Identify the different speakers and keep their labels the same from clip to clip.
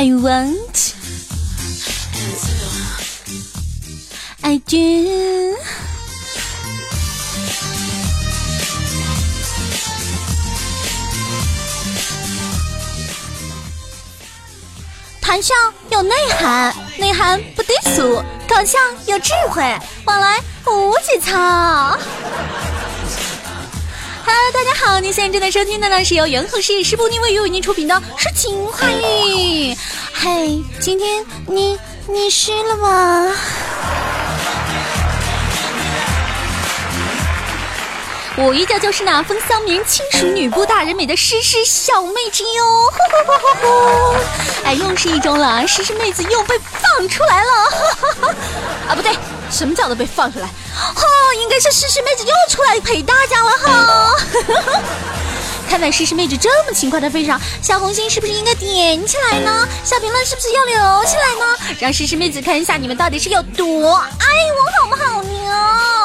Speaker 1: I want, I do。谈笑有内涵，内涵不低俗，搞笑有智慧，往来无节操。Hello，大家好，您现在正在收听的呢是由元和事业师播尼为为您出品的《诗情画意》。嘿，今天你你湿了吗？我依旧就是那风骚迷人、轻熟女不大人美的诗诗小妹子哟！哎，又是一周了，诗诗妹子又被放出来了！哈哈哈啊，不对，什么叫做被放出来？哦，应该是诗诗妹子又出来陪大家了哈！看在诗诗妹子这么勤快的份上，小红心是不是应该点起来呢？小评论是不是要留起来呢？让诗诗妹子看一下你们到底是有多爱我，好不好呢？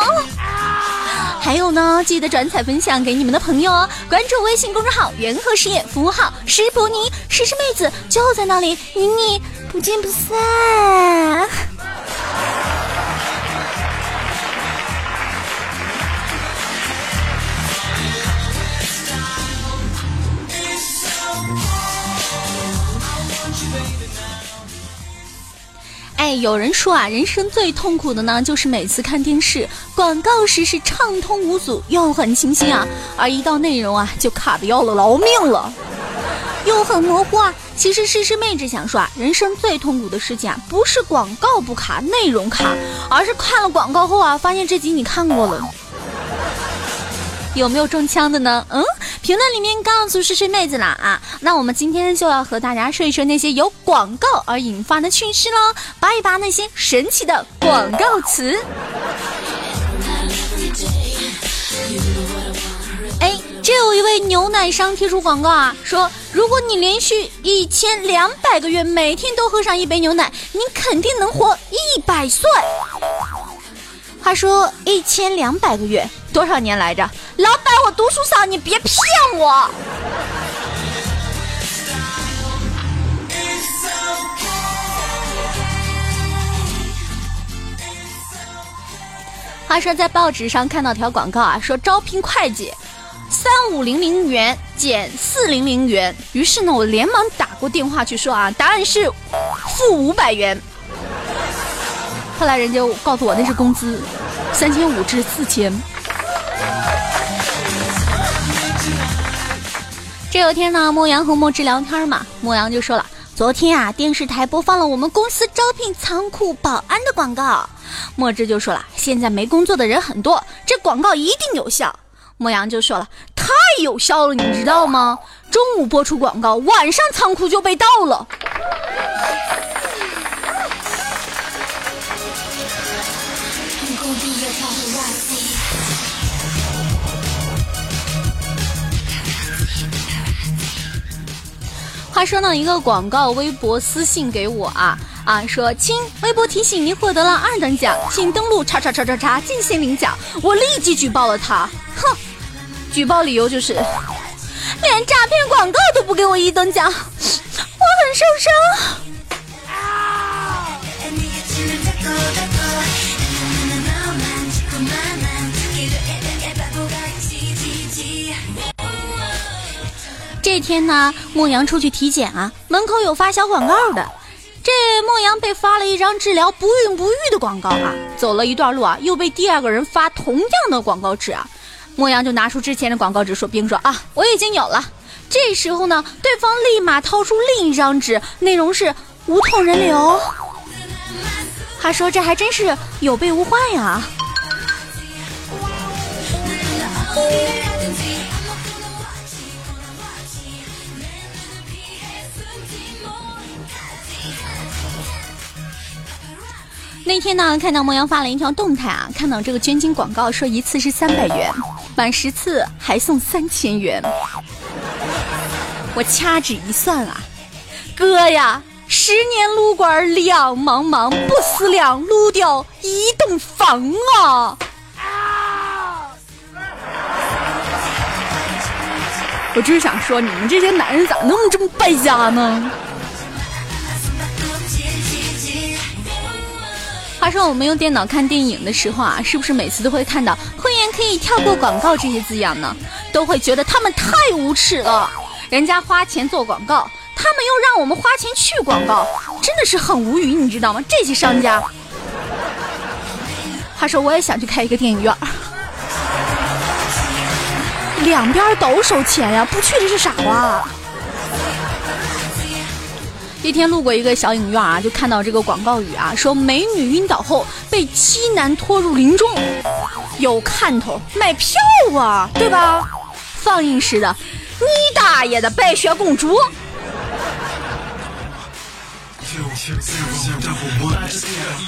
Speaker 1: 还有呢，记得转采分享给你们的朋友哦！关注微信公众号“元和实业”，服务号“石婆尼”，诗诗妹子就在那里，与你不见不散。哎，有人说啊，人生最痛苦的呢，就是每次看电视广告时是畅通无阻又很清晰啊，而一到内容啊，就卡的要了老命了，又很模糊啊。其实诗诗妹只想说啊，人生最痛苦的事情啊，不是广告不卡，内容卡，而是看了广告后啊，发现这集你看过了。有没有中枪的呢？嗯，评论里面告诉诗诗妹子了啊！那我们今天就要和大家说一说那些由广告而引发的趣事喽，扒一扒那些神奇的广告词。哎，这有一位牛奶商贴出广告啊，说如果你连续一千两百个月每天都喝上一杯牛奶，你肯定能活一百岁。话说一千两百个月多少年来着？老板，我读书少，你别骗我。话说在报纸上看到条广告啊，说招聘会计，三五零零元减四零零元。于是呢，我连忙打过电话去说啊，答案是负五百元。后来人家告诉我那是工资，三千五至四千。这有天呢，莫阳和莫志聊天嘛，莫阳就说了，昨天啊，电视台播放了我们公司招聘仓库保安的广告。莫志就说了，现在没工作的人很多，这广告一定有效。莫阳就说了，太有效了，你知道吗？中午播出广告，晚上仓库就被盗了。话说呢，一个广告微博私信给我啊啊，说亲，微博提醒您获得了二等奖，请登录叉叉叉叉叉进行领奖。我立即举报了他，哼，举报理由就是连诈骗广告都不给我一等奖，我很受伤。这天呢，莫阳出去体检啊，门口有发小广告的。这莫阳被发了一张治疗不孕不育的广告啊，走了一段路啊，又被第二个人发同样的广告纸啊。莫阳就拿出之前的广告纸说，并说啊，我已经有了。这时候呢，对方立马掏出另一张纸，内容是无痛人流。他说这还真是有备无患呀。那天呢，看到莫阳发了一条动态啊，看到这个捐精广告说一次是三百元，满十次还送三千元。我掐指一算啊，哥呀，十年撸管两茫茫，不思量撸掉一栋房啊！我就是想说，你们这些男人咋那么这么败家呢？话说我们用电脑看电影的时候啊，是不是每次都会看到“会员可以跳过广告”这些字样呢？都会觉得他们太无耻了。人家花钱做广告，他们又让我们花钱去广告，真的是很无语，你知道吗？这些商家。话说我也想去开一个电影院，两边都收钱呀，不去这是啥啊？一天路过一个小影院啊，就看到这个广告语啊，说美女晕倒后被七男拖入林中，有看头，买票啊，对吧？放映室的，你大爷的白雪公主！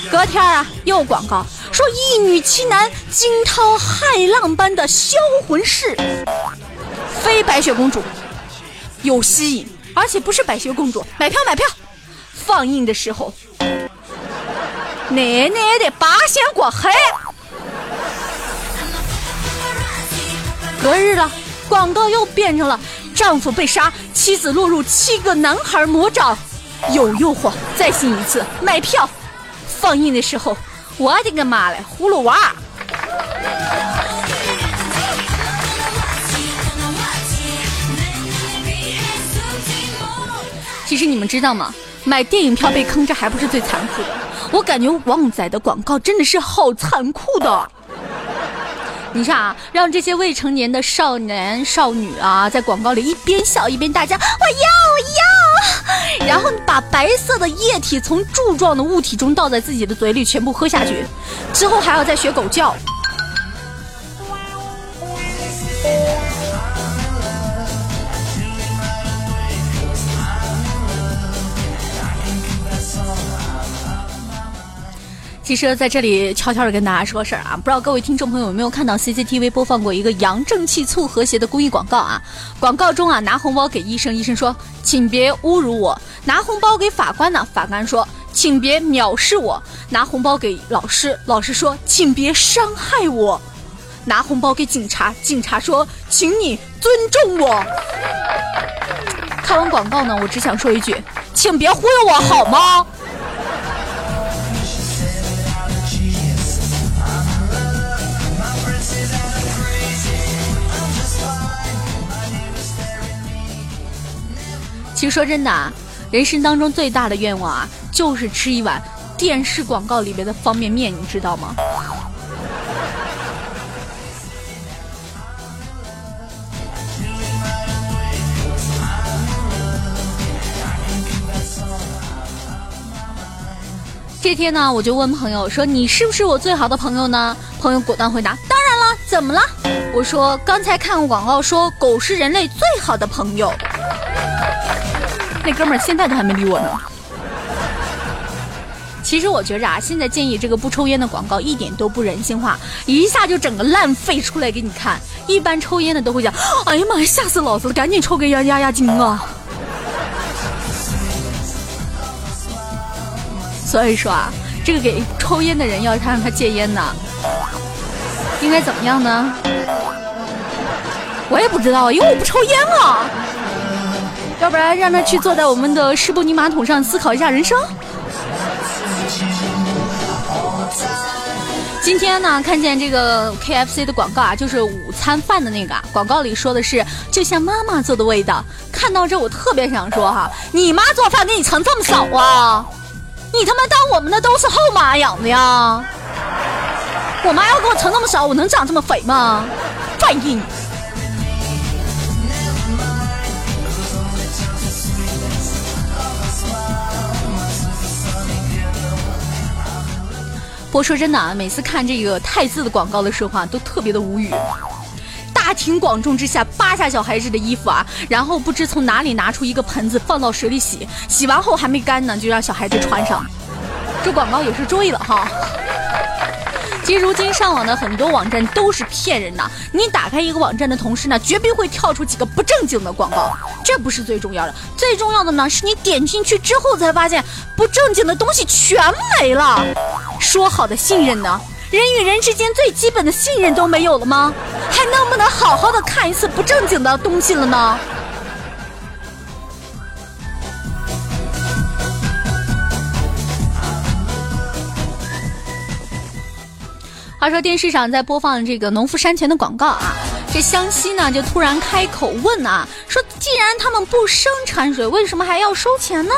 Speaker 1: 隔天啊，又广告说一女七男惊涛骇浪般的销魂式，非白雪公主，有吸引。而且不是白雪公主，买票买票！放映的时候，奶奶的八仙过海。隔日了，广告又变成了丈夫被杀，妻子落入七个男孩魔掌，有诱惑，再信一次，买票！放映的时候，我的个妈嘞，葫芦娃！其实你们知道吗？买电影票被坑，这还不是最残酷的。我感觉旺仔的广告真的是好残酷的。你看啊，让这些未成年的少男少女啊，在广告里一边笑一边大叫“我要我要”，然后把白色的液体从柱状的物体中倒在自己的嘴里，全部喝下去，之后还要再学狗叫。其实在这里悄悄的跟大家说事儿啊，不知道各位听众朋友有没有看到 CCTV 播放过一个扬正气促和谐的公益广告啊？广告中啊，拿红包给医生，医生说请别侮辱我；拿红包给法官呢，法官说请别藐视我；拿红包给老师，老师说请别伤害我；拿红包给警察，警察说请你尊重我。看完广告呢，我只想说一句，请别忽悠我好吗？其实说真的啊，人生当中最大的愿望啊，就是吃一碗电视广告里面的方便面，你知道吗？这天呢，我就问朋友说：“你是不是我最好的朋友呢？”朋友果断回答：“当然了，怎么了？”我说：“刚才看广告，说狗是人类最好的朋友。”那哥们儿现在都还没理我呢。其实我觉着啊，现在建议这个不抽烟的广告一点都不人性化，一下就整个烂肺出来给你看。一般抽烟的都会讲：“哎呀妈呀，吓死老子了，赶紧抽根烟压压惊啊！”所以说啊，这个给抽烟的人要他让他戒烟呢，应该怎么样呢？我也不知道，因为我不抽烟啊。要不然让他去坐在我们的湿布尼马桶上思考一下人生。今天呢，看见这个 KFC 的广告啊，就是午餐饭的那个广告里说的是就像妈妈做的味道。看到这我特别想说哈，你妈做饭给你盛这么少啊？你他妈当我们的都是后妈养的呀？我妈要给我盛那么少，我能长这么肥吗？反应。我说真的啊，每次看这个汰渍的广告的时候啊，都特别的无语。大庭广众之下扒下小孩子的衣服啊，然后不知从哪里拿出一个盆子放到水里洗，洗完后还没干呢，就让小孩子穿上。这广告也是注意了哈。其实如今上网的很多网站都是骗人的，你打开一个网站的同时呢，绝逼会跳出几个不正经的广告。这不是最重要的，最重要的呢是你点进去之后才发现不正经的东西全没了。说好的信任呢？人与人之间最基本的信任都没有了吗？还能不能好好的看一次不正经的东西了呢？话说电视上在播放这个农夫山泉的广告啊，这湘西呢就突然开口问啊，说既然他们不生产水，为什么还要收钱呢？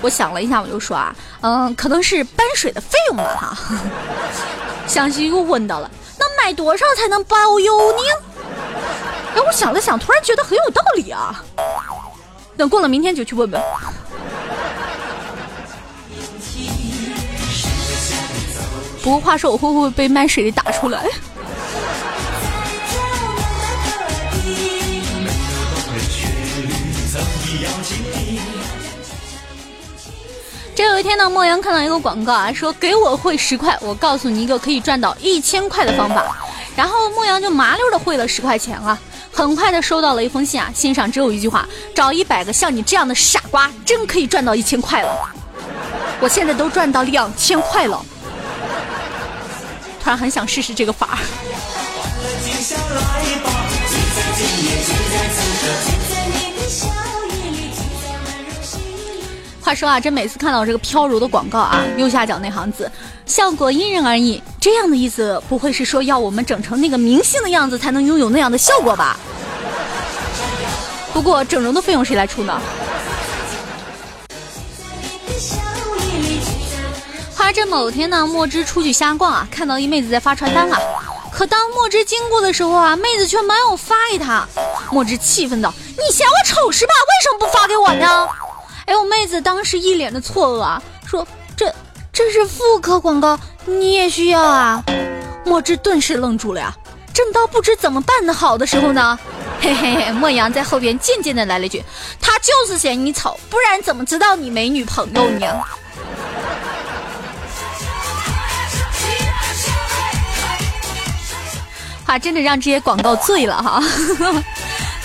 Speaker 1: 我想了一下，我就说啊，嗯，可能是搬水的费用吧哈。湘西又问到了，那买多少才能包邮呢？哎，我想了想，突然觉得很有道理啊。等过了明天就去问问。不过话说，我会不会被卖水的打出来？这有一天呢，莫阳看到一个广告啊，说给我汇十块，我告诉你一个可以赚到一千块的方法。然后莫阳就麻溜的汇了十块钱了，很快的收到了一封信啊，信上只有一句话：找一百个像你这样的傻瓜，真可以赚到一千块了。我现在都赚到两千块了。突然很想试试这个法儿。话说啊，这每次看到这个飘柔的广告啊，右下角那行字，效果因人而异。这样的意思不会是说要我们整成那个明星的样子才能拥有那样的效果吧？不过整容的费用谁来出呢？这某天呢，墨汁出去瞎逛啊，看到一妹子在发传单啊。可当墨汁经过的时候啊，妹子却没有发给他。墨汁气愤道：“你嫌我丑是吧？为什么不发给我呢？”哎呦，妹子当时一脸的错愕啊，说：“这这是妇科广告，你也需要啊？”墨汁顿时愣住了呀，正到不知怎么办的好的时候呢，嘿嘿嘿，莫阳在后边渐渐的来了句：“他就是嫌你丑，不然怎么知道你没女朋友呢？”啊，真的让这些广告醉了哈！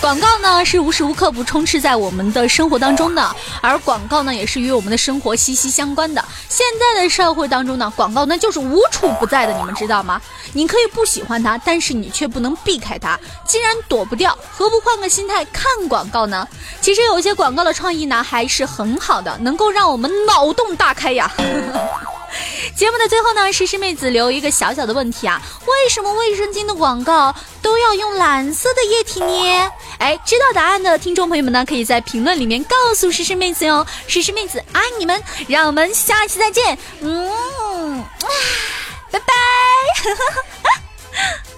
Speaker 1: 广告呢是无时无刻不充斥在我们的生活当中的，而广告呢也是与我们的生活息息相关的。现在的社会当中呢，广告那就是无处不在的，你们知道吗？你可以不喜欢它，但是你却不能避开它。既然躲不掉，何不换个心态看广告呢？其实有一些广告的创意呢还是很好的，能够让我们脑洞大开呀。节目的最后呢，诗诗妹子留一个小小的问题啊，为什么卫生巾的广告都要用蓝色的液体呢？哎，知道答案的听众朋友们呢，可以在评论里面告诉诗诗妹子哟。诗诗妹子爱你们，让我们下期再见，嗯，拜拜。